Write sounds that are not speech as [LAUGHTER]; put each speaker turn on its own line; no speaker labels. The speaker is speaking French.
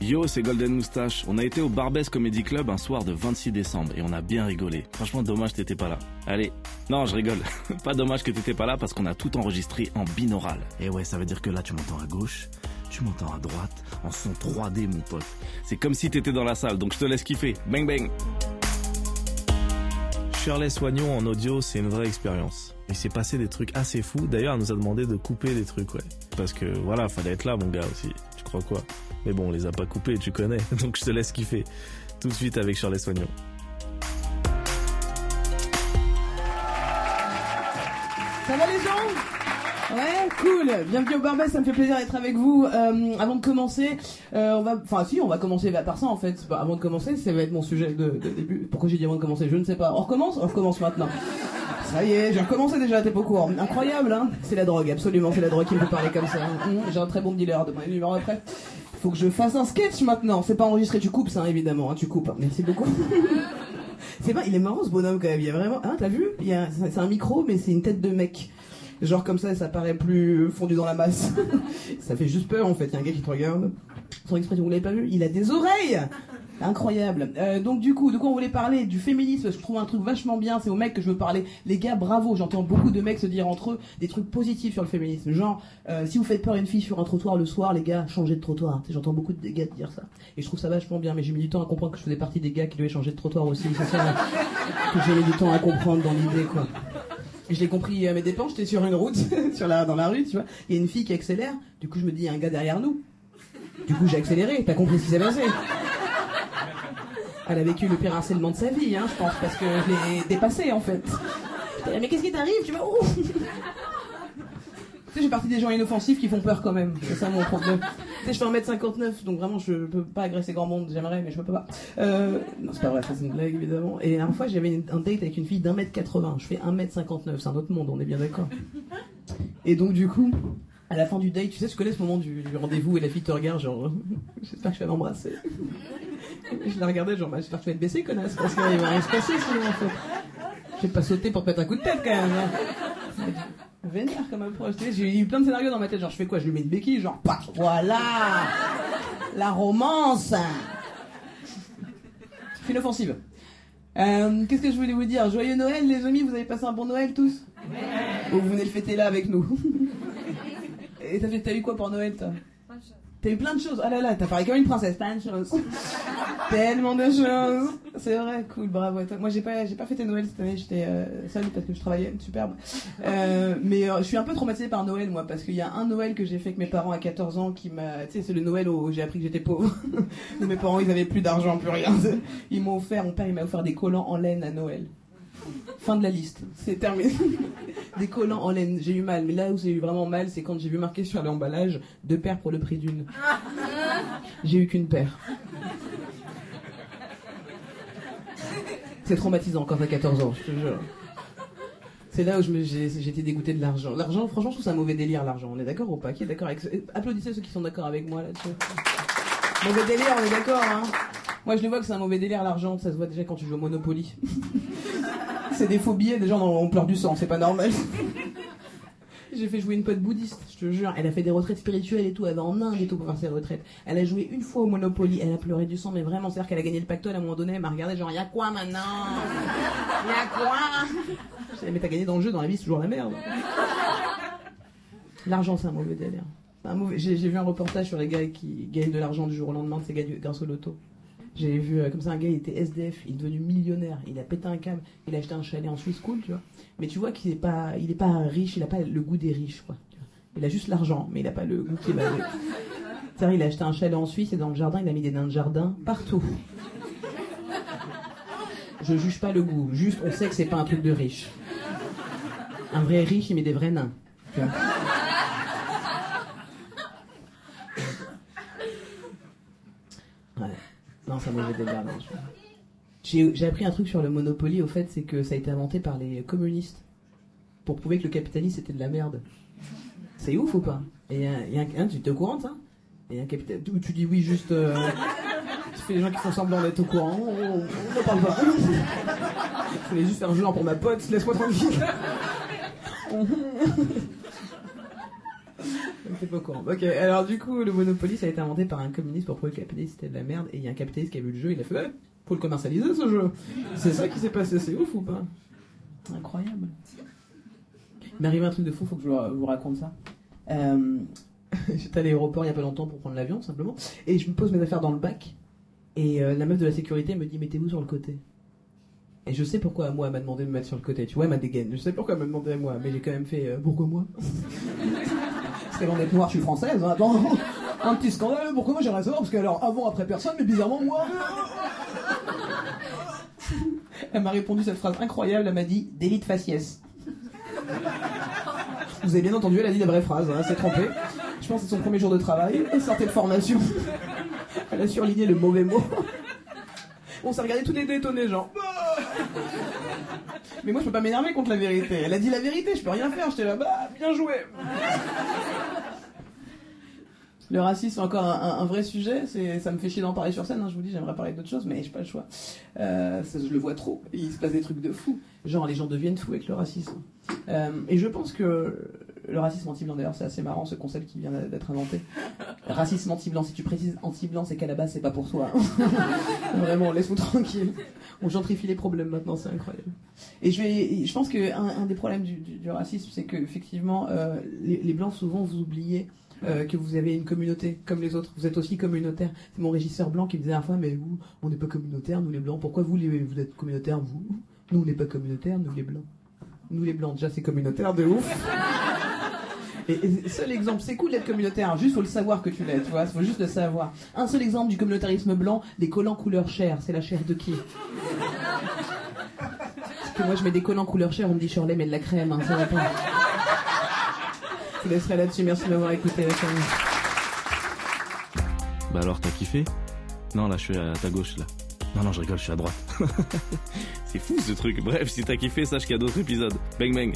Yo, c'est Golden Moustache. On a été au Barbès Comedy Club un soir de 26 décembre et on a bien rigolé. Franchement, dommage que t'étais pas là. Allez, non, je rigole. [LAUGHS] pas dommage que t'étais pas là parce qu'on a tout enregistré en binaural. Et ouais, ça veut dire que là, tu m'entends à gauche, tu m'entends à droite, en son 3D, mon pote. C'est comme si t'étais dans la salle, donc je te laisse kiffer. Bang bang.
Shirley Soignon en audio, c'est une vraie expérience. Il s'est passé des trucs assez fous. D'ailleurs, elle nous a demandé de couper des trucs, ouais. Parce que voilà, fallait être là, mon gars aussi. Tu crois quoi? Mais bon, on les a pas coupés, tu connais. [LAUGHS] Donc je te laisse kiffer. Tout de suite avec Shirley Soignon.
Ça va les gens? Ouais, cool. Bienvenue au Barbès, ça me fait plaisir d'être avec vous. Euh, avant de commencer, euh, on va, enfin si, on va commencer par ça en fait. Bah, avant de commencer, ça va être mon sujet de, début. Pourquoi j'ai dit avant de commencer? Je ne sais pas. On recommence? On recommence maintenant. Ça y est, j'ai recommencé déjà, t'es pas au. Incroyable, hein? C'est la drogue, absolument, c'est la drogue qui me fait parler comme ça. Hum, j'ai un très bon dealer de mon numéro après. Faut que je fasse un sketch maintenant. C'est pas enregistré, tu coupes ça, évidemment. Hein, tu coupes. Merci beaucoup. [LAUGHS] c'est pas, il est marrant ce bonhomme quand même. Il y a vraiment, hein, t'as vu? Il y a, c'est un micro, mais c'est une tête de mec. Genre comme ça, ça paraît plus fondu dans la masse. [LAUGHS] ça fait juste peur en fait. Il y a un gars qui te regarde. Son expression, vous l'avez pas vu? Il a des oreilles Incroyable. Euh, donc du coup, de quoi on voulait parler? Du féminisme. Je trouve un truc vachement bien. C'est aux mecs que je veux parler. Les gars, bravo. J'entends beaucoup de mecs se dire entre eux des trucs positifs sur le féminisme. Genre, euh, si vous faites peur à une fille sur un trottoir le soir, les gars, changez de trottoir. J'entends beaucoup de gars dire ça. Et je trouve ça vachement bien. Mais j'ai mis du temps à comprendre que je faisais partie des gars qui devaient changer de trottoir aussi. C'est ça que j'ai mis du temps à comprendre dans l'idée, quoi. Et je l'ai compris à mes dépens, j'étais sur une route, [LAUGHS] sur la, dans la rue, tu vois. Il y a une fille qui accélère. Du coup, je me dis, il y a un gars derrière nous. Du coup, j'ai accéléré. T'as compris ce qui s'est passé Elle a vécu le pire harcèlement de sa vie, hein, je pense, parce que je l'ai dépassé, en fait. Mais qu'est-ce qui t'arrive Tu vois, oh Tu sais, j'ai partie des gens inoffensifs qui font peur quand même. C'est ça mon problème. Tu sais, je fais 1m59, donc vraiment, je peux pas agresser grand monde. J'aimerais, mais je peux pas. Euh, non, c'est pas vrai, c'est une blague, évidemment. Et dernière fois, j'avais une- un date avec une fille d'un mètre 80. Je fais 1m59, c'est un autre monde, on est bien d'accord. Et donc, du coup, à la fin du date, tu sais, je connais ce moment du, du rendez-vous et la fille te regarde, genre, [LAUGHS] j'espère que je vais l'embrasser. Et je la regardais, genre, bah, j'espère que tu vas te baisser, connasse, parce qu'il va rien se passer sinon, en fait. Je vais pas sauter pour te mettre un coup de tête, quand même. hein. Vénère comme approche. J'ai eu plein de scénarios dans ma tête, genre, je fais quoi? Je lui mets une béquille, genre, paf, voilà La romance C'est inoffensive. Euh, Qu'est-ce que je voulais vous dire? Joyeux Noël, les amis, vous avez passé un bon Noël tous? Ou vous venez le fêter là avec nous? Et t'as fait- t'as eu quoi pour Noël, toi? T'as eu plein de choses. Ah là là, t'as parlé comme une princesse. Plein de choses. [LAUGHS] Tellement de choses. C'est vrai, cool, bravo à toi. Moi, j'ai pas, j'ai pas fêté Noël cette année. J'étais euh, seule parce que je travaillais. Superbe. Euh, mais euh, je suis un peu traumatisée par Noël, moi, parce qu'il y a un Noël que j'ai fait avec mes parents à 14 ans qui m'a, tu sais, c'est le Noël où j'ai appris que j'étais pauvre. [LAUGHS] Mes parents, ils avaient plus d'argent, plus rien. Ils m'ont offert, mon père, il m'a offert des collants en laine à Noël. Fin de la liste. C'est terminé. [LAUGHS] Des collants en laine. J'ai eu mal. Mais là où j'ai eu vraiment mal, c'est quand j'ai vu marqué sur l'emballage deux paires pour le prix d'une. [LAUGHS] J'ai eu qu'une paire. C'est traumatisant quand t'as 14 ans, je te jure. C'est là où été dégoûté de l'argent. L'argent, franchement, je trouve ça un mauvais délire, l'argent. On est d'accord ou pas? Qui est d'accord avec ça Applaudissez ceux qui sont d'accord avec moi là-dessus. Mauvais délire, on est d'accord, hein Moi, je le vois que c'est un mauvais délire, l'argent. Ça se voit déjà quand tu joues au Monopoly. [LAUGHS] c'est des faux billets, des gens on pleure du sang, c'est pas normal. [LAUGHS] J'ai fait jouer une pote bouddhiste, je te jure. Elle a fait des retraites spirituelles et tout, elle va en Inde et tout pour faire ses retraites. Elle a joué une fois au Monopoly, elle a pleuré du sang, mais vraiment, c'est-à-dire qu'elle a gagné le pactole à un moment donné, elle m'a regardé genre, y'a quoi maintenant? Y'a quoi? Je disais, mais t'as gagné dans le jeu, dans la vie, c'est toujours la merde. L'argent, c'est un mauvais délire. J'ai vu un reportage sur les gars qui gagnent de l'argent du jour au lendemain, de ces gars du- grâce au loto. J'ai vu euh, comme ça un gars, il était SDF, il est devenu millionnaire, il a pété un câble, il a acheté un chalet en Suisse cool, tu vois. Mais tu vois qu'il est pas, il est pas riche, il a pas le goût des riches, quoi. Il a juste l'argent, mais il a pas le goût qui va avec. C'est-à-dire, il a acheté un chalet en Suisse et dans le jardin, il a mis des nains de jardin partout. Je juge pas le goût, juste on sait que c'est pas un truc de riche. Un vrai riche, il met des vrais nains. tu vois. Ouais. Non, ça J'ai appris un truc sur le Monopoly, au fait, c'est que ça a été inventé par les communistes pour prouver que le capitalisme c'était de la merde. C'est ouf ou pas? Et euh, y a un, tu es au courant ça? Et un capital... Ou tu dis oui juste... euh, [LAUGHS] tu fais les gens qui font semblant d'être au courant, on on n'en parle pas. [LAUGHS] Je voulais juste faire un jeu pour ma pote, laisse-moi tranquille. [LAUGHS] T'es pas au courant. Ok, alors du coup, le Monopoly, ça a été inventé par un communiste pour prouver que la capitalisme c'était de la merde. Et il y a un capitaliste qui a vu le jeu, il a fait, ouais, faut le commercialiser ce jeu. C'est ça qui s'est passé, c'est ouf ou pas? Incroyable. Il m'est arrivé un truc de fou, faut que je vous raconte ça. Euh, J'étais à l'aéroport il y a pas longtemps pour prendre l'avion, simplement. Et je me pose mes affaires dans le bac. Et euh, la meuf de la sécurité me dit, mettez-vous sur le côté. Et je sais pourquoi moi elle m'a demandé de me mettre sur le côté. Tu vois, elle m'a dégaine. Je sais pourquoi elle m'a demandé à moi, mais j'ai quand même fait euh, pourquoi moi Parce qu'avant d'être noire, je suis française. Hein, attends, un petit scandale. Pourquoi moi j'aimerais savoir Parce que alors avant, après personne, mais bizarrement moi. elle m'a répondu cette phrase incroyable. Elle m'a dit délit de faciès. Vous avez bien entendu, elle a dit la vraie phrase. Hein, s'est trompée. Je pense que c'est son premier jour de travail. Elle sortait de formation. Elle a surligné le mauvais mot. On s'est regardé tous les deux étonnés, genre. Mais moi, je peux pas m'énerver contre la vérité. Elle a dit la vérité, je peux rien faire. J'étais là, bah, bien joué. Le racisme, encore un, vrai sujet. C'est, ça me fait chier d'en parler sur scène. Hein, je vous dis, j'aimerais parler d'autres choses, mais j'ai pas le choix. Euh, je le vois trop. il se passe des trucs de fou. Genre, les gens deviennent fous avec le racisme. Euh, et je pense que le racisme anti-blanc, d'ailleurs, c'est assez marrant ce concept qui vient d'être inventé. Racisme anti-blanc, si tu précises anti-blanc, c'est qu'à la base, c'est pas pour toi. [LAUGHS] Vraiment, laisse-nous tranquille. On gentrifie les problèmes maintenant, c'est incroyable. Et je, pense qu'un un des problèmes du, racisme, c'est qu'effectivement, euh, les, les, blancs, souvent, vous oubliez euh, que vous avez une communauté comme les autres. Vous êtes aussi communautaire. C'est mon régisseur blanc qui me disait la fois, mais vous, on n'est pas communautaire, nous les blancs. Pourquoi vous, les, vous êtes communautaire, vous? Nous, on n'est pas communautaire, nous les blancs. Nous les blancs, déjà, c'est communautaire de ouf. Et, seul exemple, c'est cool d'être communautaire, juste faut le savoir que tu l'es, tu vois, faut juste le savoir. Un seul exemple du communautarisme blanc, des collants couleur chair, c'est la chair de qui? Moi je mets des collants couleur chair, on me dit Shirley mais de la crème, hein, ça va pas. Je vous laisserai là-dessus, merci de m'avoir écouté.
Bah alors t'as kiffé? Non là je suis à ta gauche là. Non non je rigole, je suis à droite. [LAUGHS] c'est fou ce truc. Bref, si t'as kiffé, sache qu'il y a d'autres épisodes. Bang bang